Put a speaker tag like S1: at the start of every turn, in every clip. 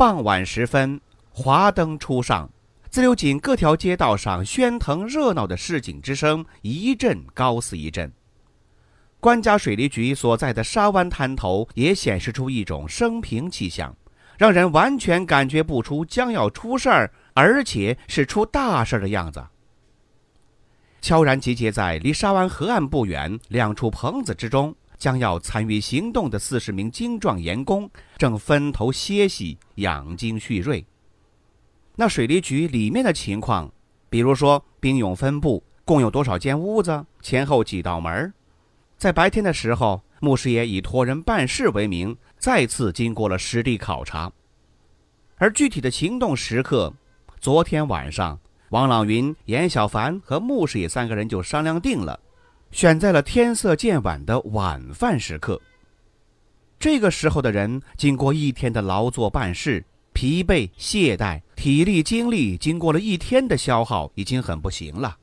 S1: 傍晚时分，华灯初上，自流井各条街道上喧腾热闹的市井之声一阵高似一阵。官家水利局所在的沙湾滩头也显示出一种生平气象，让人完全感觉不出将要出事儿，而且是出大事的样子。悄然集结在离沙湾河岸不远两处棚子之中。将要参与行动的四十名精壮盐工正分头歇息、养精蓄锐。那水利局里面的情况，比如说兵勇分布，共有多少间屋子，前后几道门在白天的时候，牧师爷以托人办事为名，再次经过了实地考察。而具体的行动时刻，昨天晚上，王朗云、严小凡和牧师爷三个人就商量定了。选在了天色渐晚的晚饭时刻。这个时候的人，经过一天的劳作办事，疲惫懈怠，体力精力经过了一天的消耗，已经很不行了。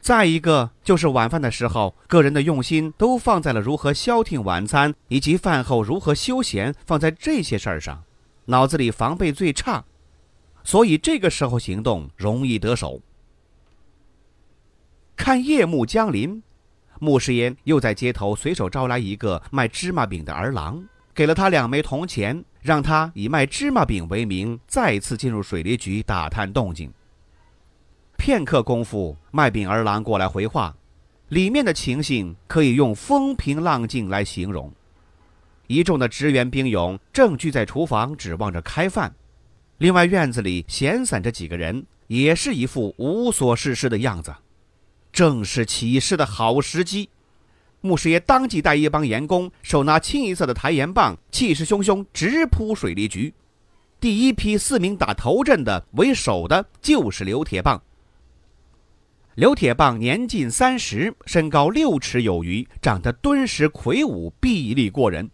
S1: 再一个就是晚饭的时候，个人的用心都放在了如何消停晚餐，以及饭后如何休闲，放在这些事儿上，脑子里防备最差，所以这个时候行动容易得手。看夜幕降临。穆师爷又在街头随手招来一个卖芝麻饼的儿郎，给了他两枚铜钱，让他以卖芝麻饼为名，再次进入水利局打探动静。片刻功夫，卖饼儿郎过来回话，里面的情形可以用风平浪静来形容。一众的职员兵勇正聚在厨房，指望着开饭。另外院子里闲散着几个人，也是一副无所事事的样子。正是起事的好时机，牧师爷当即带一帮盐工，手拿清一色的抬盐棒，气势汹汹直扑水利局。第一批四名打头阵的为首的就是刘铁棒。刘铁棒年近三十，身高六尺有余，长得敦实魁梧，臂力过人。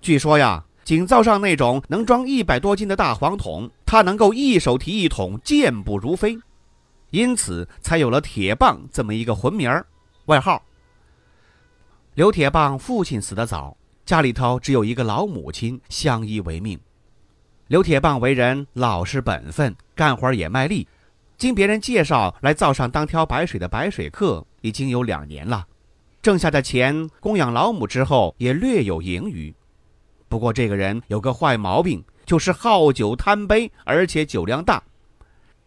S1: 据说呀，井灶上那种能装一百多斤的大黄桶，他能够一手提一桶，健步如飞。因此，才有了“铁棒”这么一个魂名儿，外号。刘铁棒父亲死得早，家里头只有一个老母亲相依为命。刘铁棒为人老实本分，干活也卖力。经别人介绍来灶上当挑白水的白水客，已经有两年了。挣下的钱供养老母之后，也略有盈余。不过这个人有个坏毛病，就是好酒贪杯，而且酒量大。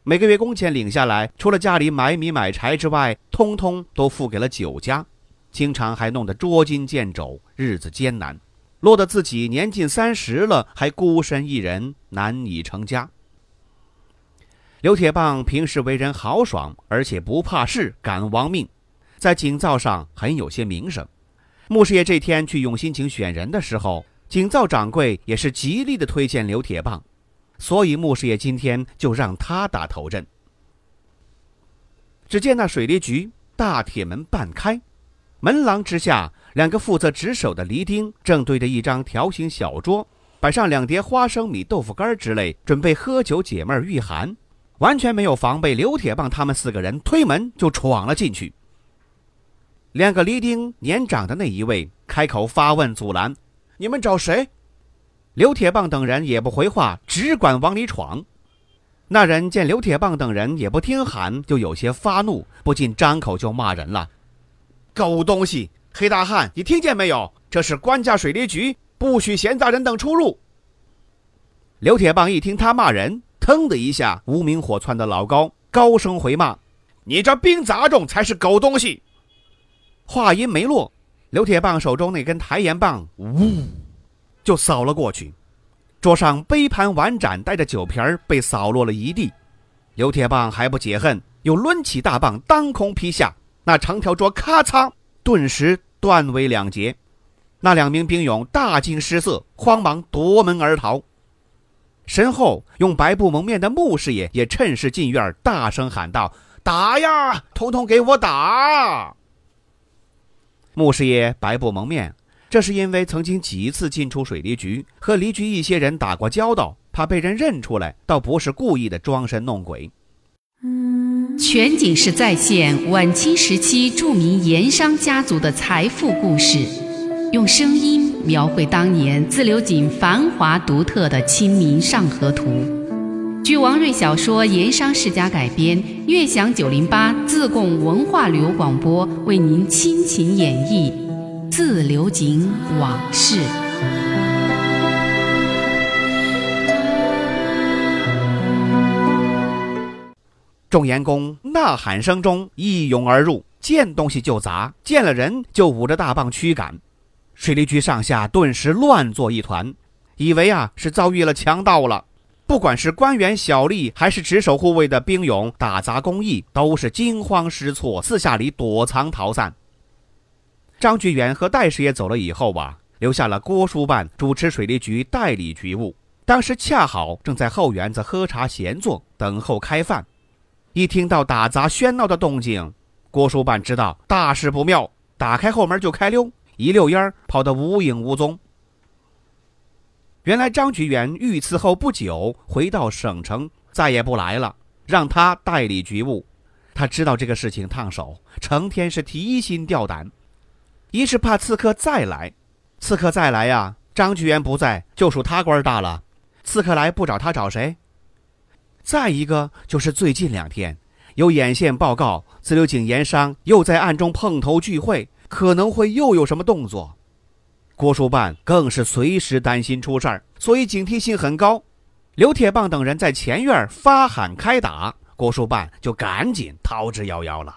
S1: 每个月工钱领下来，除了家里买米买柴之外，通通都付给了酒家，经常还弄得捉襟见肘，日子艰难，落得自己年近三十了，还孤身一人，难以成家。刘铁棒平时为人豪爽，而且不怕事，敢亡命，在井灶上很有些名声。穆师爷这天去永新井选人的时候，井灶掌柜也是极力的推荐刘铁棒。所以，穆师爷今天就让他打头阵。只见那水利局大铁门半开，门廊之下，两个负责值守的离丁正对着一张条形小桌，摆上两碟花生米、豆腐干之类，准备喝酒解闷御寒，完全没有防备。刘铁棒他们四个人推门就闯了进去。两个离丁年长的那一位开口发问阻拦：“你们找谁？”刘铁棒等人也不回话，只管往里闯。那人见刘铁棒等人也不听喊，就有些发怒，不禁张口就骂人了：“狗东西，黑大汉，你听见没有？这是官家水利局，不许闲杂人等出入。”刘铁棒一听他骂人，腾的一下，无名火窜得老高，高声回骂：“你这兵杂种才是狗东西！”话音没落，刘铁棒手中那根抬盐棒，呜。就扫了过去，桌上杯盘碗盏带着酒瓶儿被扫落了一地。刘铁棒还不解恨，又抡起大棒当空劈下，那长条桌咔嚓，顿时断为两截。那两名兵勇大惊失色，慌忙夺门而逃。身后用白布蒙面的穆师爷也趁势进院，大声喊道：“打呀，统统给我打！”穆师爷白布蒙面，这是因为曾经几次进出水利局，和离局一些人打过交道，怕被人认出来，倒不是故意的装神弄鬼。
S2: 全景式再现晚清时期著名盐商家族的财富故事，用声音描绘当年自流井繁华独特的《清明上河图》。据王瑞小说《盐商世家》改编，悦享九零八自贡文化旅游广播为您倾情演绎《自流井往事》。
S1: 众盐工呐喊声中一涌而入，见东西就砸，见了人就捂着大棒驱赶。水利局上下顿时乱作一团，以为啊是遭遇了强盗了。不管是官员小吏，还是值守护卫的兵勇，打杂工役，都是惊慌失措，四下里躲藏逃散。张菊元和戴师爷走了以后啊，留下了郭书办主持水利局代理局务。当时恰好正在后园子喝茶闲坐，等候开饭。一听到打砸喧闹的动静，郭书办知道大事不妙，打开后门就开溜，一溜烟儿跑得无影无踪。原来张菊元遇刺后不久回到省城，再也不来了，让他代理局务。他知道这个事情烫手，成天是提心吊胆，一是怕刺客再来，刺客再来呀，张居元不在，就属他官大了。刺客来不找他找谁？再一个就是最近两天有眼线报告，自流井盐商又在暗中碰头聚会，可能会又有什么动作。郭书办更是随时担心出事儿，所以警惕性很高。刘铁棒等人在前院发喊开打，郭书办就赶紧逃之夭夭了。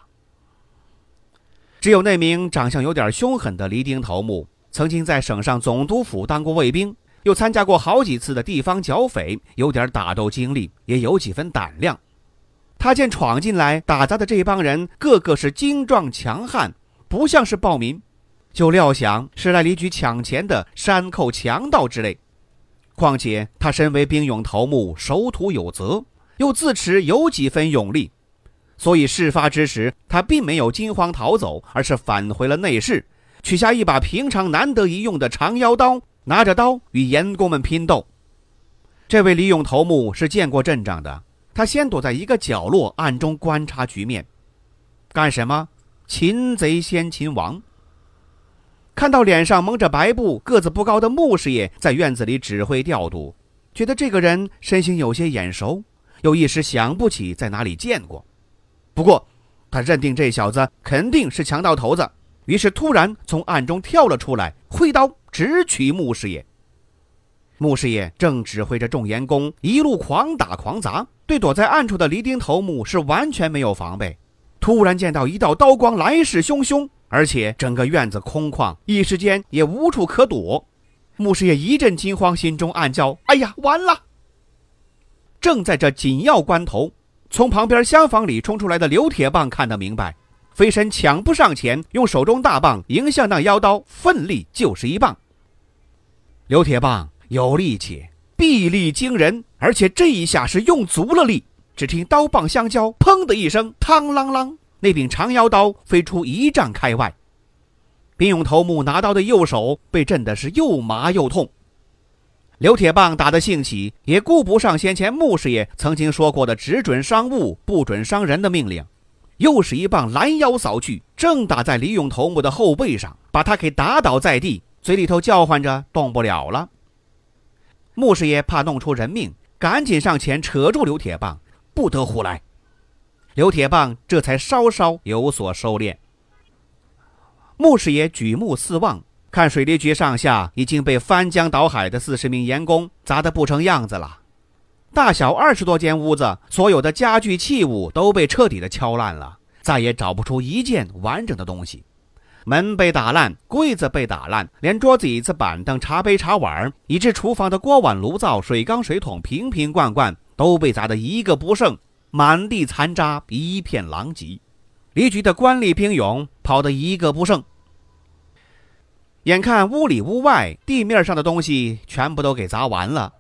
S1: 只有那名长相有点凶狠的黎丁头目，曾经在省上总督府当过卫兵。又参加过好几次的地方剿匪，有点打斗经历，也有几分胆量。他见闯进来打杂的这帮人个个是精壮强悍，不像是暴民，就料想是来离局抢钱的山寇强盗之类。况且他身为兵勇头目，守土有责，又自持有几分勇力，所以事发之时他并没有惊慌逃走，而是返回了内室，取下一把平常难得一用的长腰刀。拿着刀与盐工们拼斗。这位李勇头目是见过阵仗的，他先躲在一个角落，暗中观察局面。干什么？擒贼先擒王。看到脸上蒙着白布、个子不高的穆师爷在院子里指挥调度，觉得这个人身形有些眼熟，又一时想不起在哪里见过。不过，他认定这小子肯定是强盗头子，于是突然从暗中跳了出来，挥刀。直取穆师爷。穆师爷正指挥着众员工一路狂打狂砸，对躲在暗处的黎丁头目是完全没有防备。突然见到一道刀光来势汹汹，而且整个院子空旷，一时间也无处可躲。穆师爷一阵惊慌，心中暗叫：“哎呀，完了！”正在这紧要关头，从旁边厢房里冲出来的刘铁棒看得明白。飞身抢步上前，用手中大棒迎向那妖刀，奋力就是一棒。刘铁棒有力气，臂力惊人，而且这一下是用足了力。只听刀棒相交，砰的一声，嘡啷啷，那柄长腰刀飞出一丈开外。兵勇头目拿刀的右手被震的是又麻又痛。刘铁棒打得兴起，也顾不上先前穆师爷曾经说过的“只准伤物，不准伤人”的命令。又是一棒拦腰扫去，正打在李勇头目的后背上，把他给打倒在地，嘴里头叫唤着动不了了。穆师爷怕弄出人命，赶紧上前扯住刘铁棒，不得胡来。刘铁棒这才稍稍有所收敛。穆师爷举目四望，看水利局上下已经被翻江倒海的四十名盐工砸得不成样子了。大小二十多间屋子，所有的家具器物都被彻底的敲烂了，再也找不出一件完整的东西。门被打烂，柜子被打烂，连桌子、椅子、板凳、茶杯、茶碗，以致厨房的锅碗炉灶、水缸、水桶，瓶瓶罐罐都被砸得一个不剩，满地残渣，一片狼藉。离局的官吏兵勇跑得一个不剩。眼看屋里屋外、地面上的东西全部都给砸完了。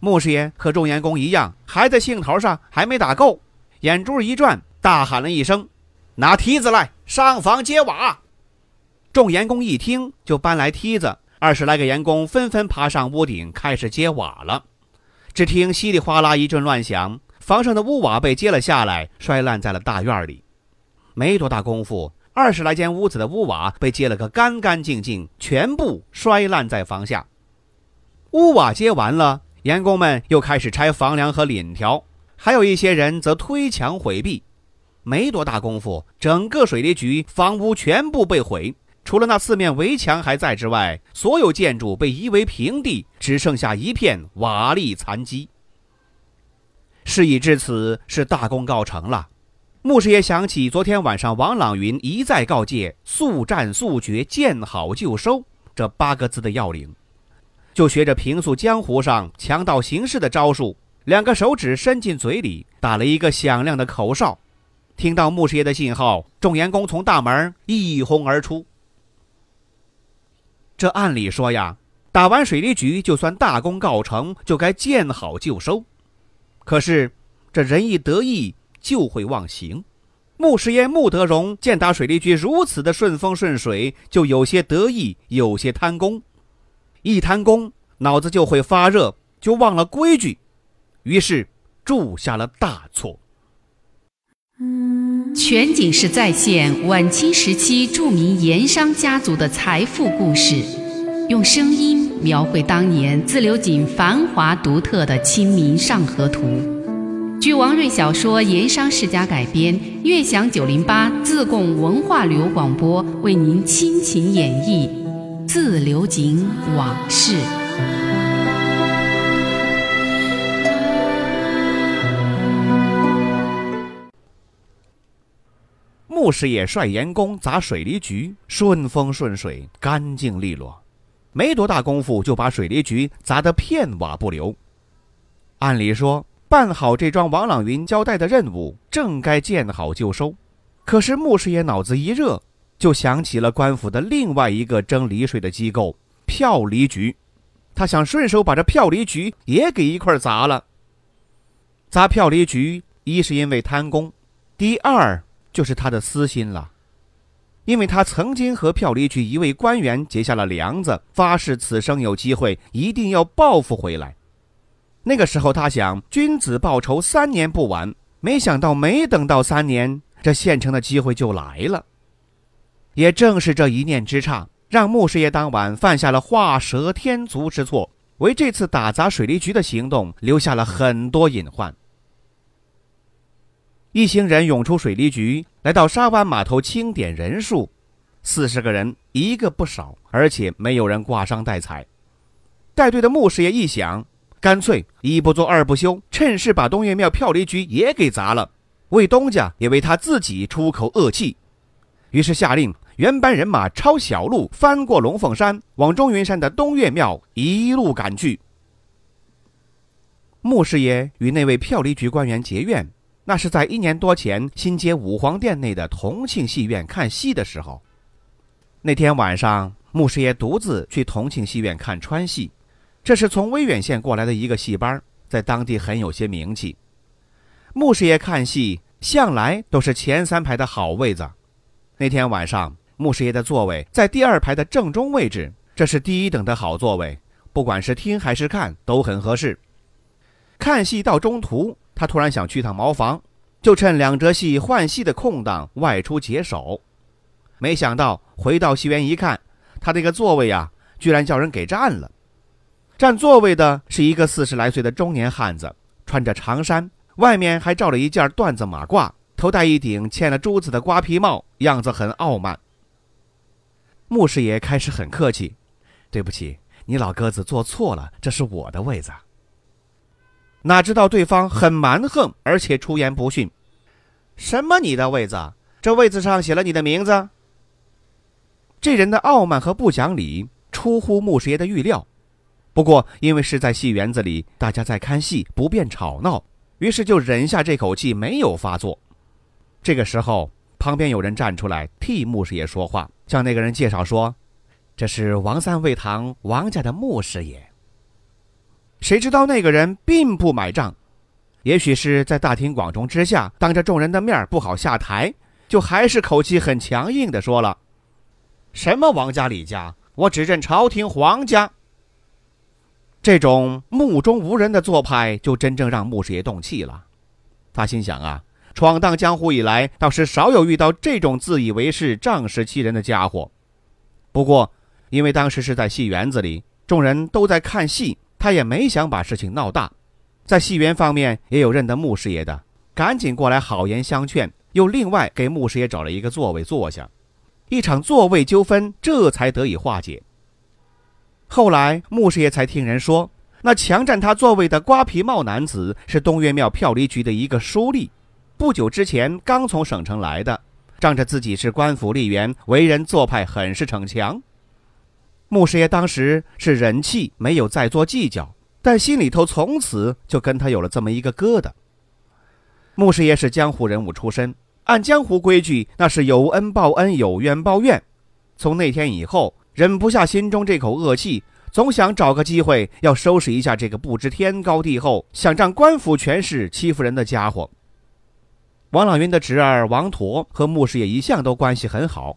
S1: 穆师爷和众员工一样，还在兴头上，还没打够，眼珠一转，大喊了一声：“拿梯子来，上房揭瓦！”众员工一听，就搬来梯子，二十来个员工纷纷爬上屋顶，开始揭瓦了。只听稀里哗啦一阵乱响，房上的屋瓦被揭了下来，摔烂在了大院里。没多大功夫，二十来间屋子的屋瓦被揭了个干干净净，全部摔烂在房下。屋瓦揭完了，员工们又开始拆房梁和檩条，还有一些人则推墙毁壁。没多大功夫，整个水利局房屋全部被毁。除了那四面围墙还在之外，所有建筑被夷为平地，只剩下一片瓦砾残基。事已至此，是大功告成了。穆师爷想起昨天晚上王朗云一再告诫“速战速决，见好就收”这八个字的要领，就学着平素江湖上强盗行事的招数，两个手指伸进嘴里，打了一个响亮的口哨。听到穆师爷的信号，众员工从大门一哄而出。这按理说呀，打完水利局就算大功告成，就该见好就收。可是这人一得意就会忘形。穆师爷穆德荣见打水利局如此的顺风顺水，就有些得意，有些贪功。一贪功，脑子就会发热，就忘了规矩，于是铸下了大错。
S2: 全景式再现晚清时期著名盐商家族的财富故事，用声音描绘当年自流井繁华独特的《清明上河图》。据王瑞小说《盐商世家》改编，悦享九零八自贡文化旅游广播为您倾情演绎《自流井往事》。
S1: 穆师爷率盐工砸水利局，顺风顺水，干净利落，没多大功夫就把水利局砸得片瓦不留。按理说，办好这桩王朗云交代的任务，正该见好就收。可是穆师爷脑子一热，就想起了官府的另外一个征离税的机构——票厘局。他想顺手把这票厘局也给一块砸了。砸票厘局，一是因为贪功，第二。就是他的私心了，因为他曾经和票离局一位官员结下了梁子，发誓此生有机会一定要报复回来。那个时候，他想君子报仇三年不晚，没想到没等到三年，这现成的机会就来了。也正是这一念之差，让穆师爷当晚犯下了画蛇添足之错，为这次打砸水利局的行动留下了很多隐患。一行人涌出水利局，来到沙湾码头清点人数，四十个人，一个不少，而且没有人挂伤带彩。带队的穆师爷一想，干脆一不做二不休，趁势把东岳庙票离局也给砸了，为东家也为他自己出口恶气。于是下令原班人马抄小路，翻过龙凤山，往中云山的东岳庙一路赶去。穆师爷与那位票离局官员结怨。那是在一年多前新街五皇殿内的同庆戏院看戏的时候。那天晚上，穆师爷独自去同庆戏院看川戏，这是从威远县过来的一个戏班，在当地很有些名气。穆师爷看戏向来都是前三排的好位子。那天晚上，穆师爷的座位在第二排的正中位置，这是第一等的好座位，不管是听还是看都很合适。看戏到中途。他突然想去趟茅房，就趁两折戏换戏的空档外出解手。没想到回到戏园一看，他这个座位呀，居然叫人给占了。占座位的是一个四十来岁的中年汉子，穿着长衫，外面还罩了一件缎子马褂，头戴一顶嵌了珠子的瓜皮帽，样子很傲慢。穆师爷开始很客气：“对不起，你老哥子坐错了，这是我的位子。”哪知道对方很蛮横，而且出言不逊。什么你的位子？这位子上写了你的名字。这人的傲慢和不讲理出乎穆师爷的预料。不过因为是在戏园子里，大家在看戏，不便吵闹，于是就忍下这口气，没有发作。这个时候，旁边有人站出来替穆师爷说话，向那个人介绍说：“这是王三味堂王家的穆师爷。”谁知道那个人并不买账，也许是在大庭广众之下，当着众人的面不好下台，就还是口气很强硬的说了：“什么王家李家，我只认朝廷皇家。”这种目中无人的做派，就真正让穆师爷动气了。他心想啊，闯荡江湖以来，倒是少有遇到这种自以为是、仗势欺人的家伙。不过，因为当时是在戏园子里，众人都在看戏。他也没想把事情闹大，在戏园方面也有认得穆师爷的，赶紧过来好言相劝，又另外给穆师爷找了一个座位坐下，一场座位纠纷这才得以化解。后来穆师爷才听人说，那强占他座位的瓜皮帽男子是东岳庙票离局的一个书吏，不久之前刚从省城来的，仗着自己是官府吏员，为人做派很是逞强。穆师爷当时是忍气，没有再做计较，但心里头从此就跟他有了这么一个疙瘩。穆师爷是江湖人物出身，按江湖规矩，那是有恩报恩，有怨报怨。从那天以后，忍不下心中这口恶气，总想找个机会要收拾一下这个不知天高地厚、想仗官府权势欺负人的家伙。王朗云的侄儿王驼和穆师爷一向都关系很好，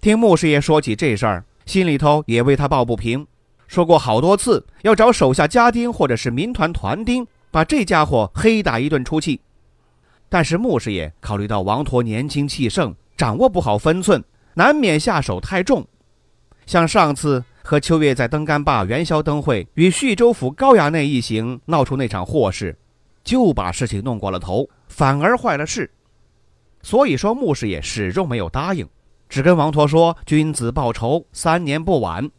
S1: 听穆师爷说起这事儿。心里头也为他抱不平，说过好多次要找手下家丁或者是民团团丁，把这家伙黑打一顿出气。但是穆师爷考虑到王驼年轻气盛，掌握不好分寸，难免下手太重。像上次和秋月在登杆坝元宵灯会与叙州府高衙内一行闹出那场祸事，就把事情弄过了头，反而坏了事。所以说穆师爷始终没有答应。只跟王陀说：“君子报仇，三年不晚。”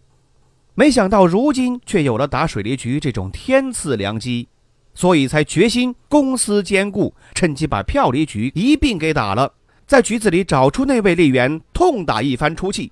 S1: 没想到如今却有了打水利局这种天赐良机，所以才决心公私兼顾，趁机把票离局一并给打了，在局子里找出那位吏员，痛打一番出气。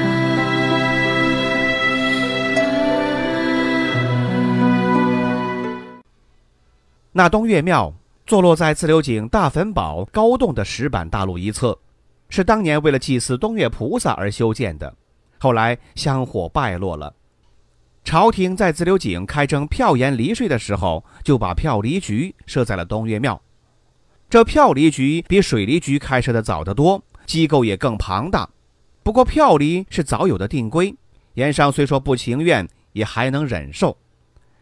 S1: 那东岳庙坐落在自流井大坟堡高洞的石板大路一侧，是当年为了祭祀东岳菩萨而修建的，后来香火败落了。朝廷在自流井开征票盐离税的时候，就把票离局设在了东岳庙。这票离局比水利局开设的早得多，机构也更庞大。不过票离是早有的定规，盐商虽说不情愿，也还能忍受。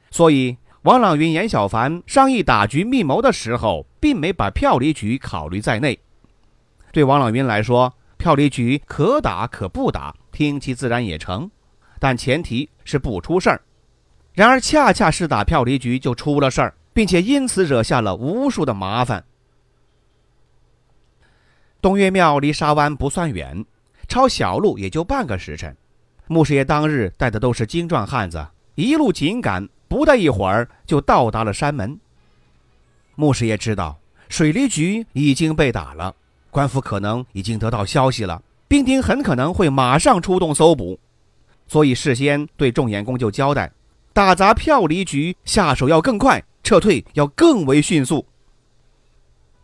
S1: 所以王朗云、严小凡商议打局密谋的时候，并没把票离局考虑在内。对王朗云来说，票离局可打可不打，听其自然也成。但前提是不出事儿，然而恰恰是打票离局就出了事儿，并且因此惹下了无数的麻烦。东岳庙离沙湾不算远，抄小路也就半个时辰。穆师爷当日带的都是精壮汉子，一路紧赶，不大一会儿就到达了山门。穆师爷知道水利局已经被打了，官府可能已经得到消息了，兵丁很可能会马上出动搜捕。所以事先对众眼工就交代，打砸票离局下手要更快，撤退要更为迅速。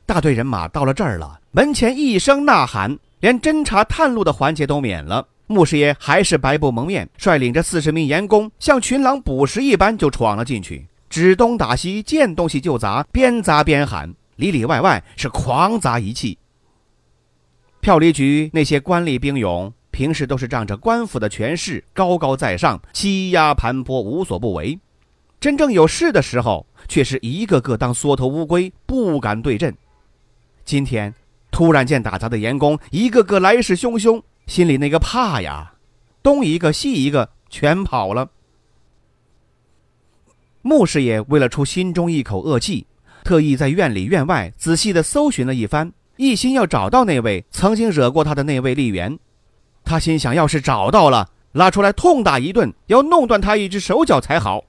S1: 大队人马到了这儿了，门前一声呐喊，连侦查探路的环节都免了。穆师爷还是白布蒙面，率领着四十名盐工，像群狼捕食一般就闯了进去，指东打西，见东西就砸，边砸边喊，里里外外是狂砸一气。票离局那些官吏兵勇。平时都是仗着官府的权势高高在上，欺压盘剥，无所不为；真正有事的时候，却是一个个当缩头乌龟，不敢对阵。今天突然见打杂的盐工一个个来势汹汹，心里那个怕呀，东一个西一个全跑了。穆师爷为了出心中一口恶气，特意在院里院外仔细的搜寻了一番，一心要找到那位曾经惹过他的那位吏员。他心想，要是找到了，拉出来痛打一顿，要弄断他一只手脚才好。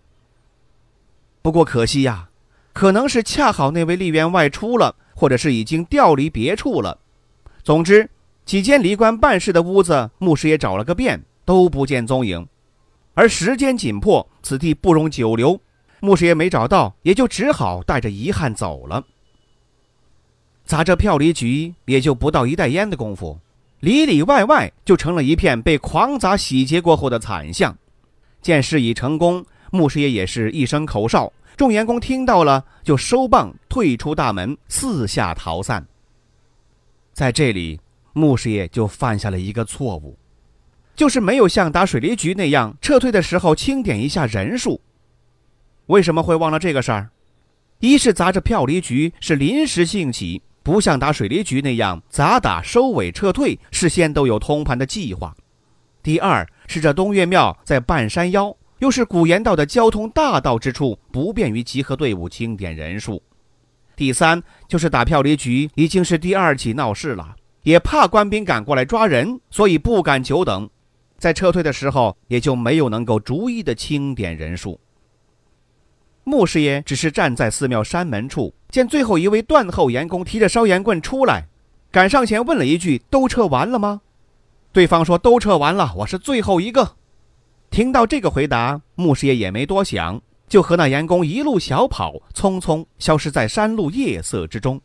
S1: 不过可惜呀，可能是恰好那位吏员外出了，或者是已经调离别处了，总之，几间离官办事的屋子，牧师爷找了个遍，都不见踪影。而时间紧迫，此地不容久留，牧师爷没找到，也就只好带着遗憾走了。砸这票离局也就不到一袋烟的功夫，里里外外就成了一片被狂砸洗劫过后的惨象。见事已成功，牧师爷也是一声口哨，众员工听到了就收棒退出大门，四下逃散。在这里，牧师爷就犯下了一个错误，就是没有像打水利局那样撤退的时候清点一下人数。为什么会忘了这个事儿？一是砸着票梨局是临时兴起，不像打水利局那样砸打收尾撤退，事先都有通盘的计划；第二是这东岳庙在半山腰，又是古岩道的交通大道之处，不便于集合队伍清点人数。第三就是打票离局已经是第二起闹事了，也怕官兵赶过来抓人，所以不敢久等，在撤退的时候也就没有能够逐一的清点人数。穆师爷只是站在寺庙山门处，见最后一位断后员工提着烧盐棍出来，赶上前问了一句：“都撤完了吗？”对方说：“都撤完了，我是最后一个。”听到这个回答，穆师爷也没多想。就和那员工一路小跑，匆匆消失在山路夜色之中。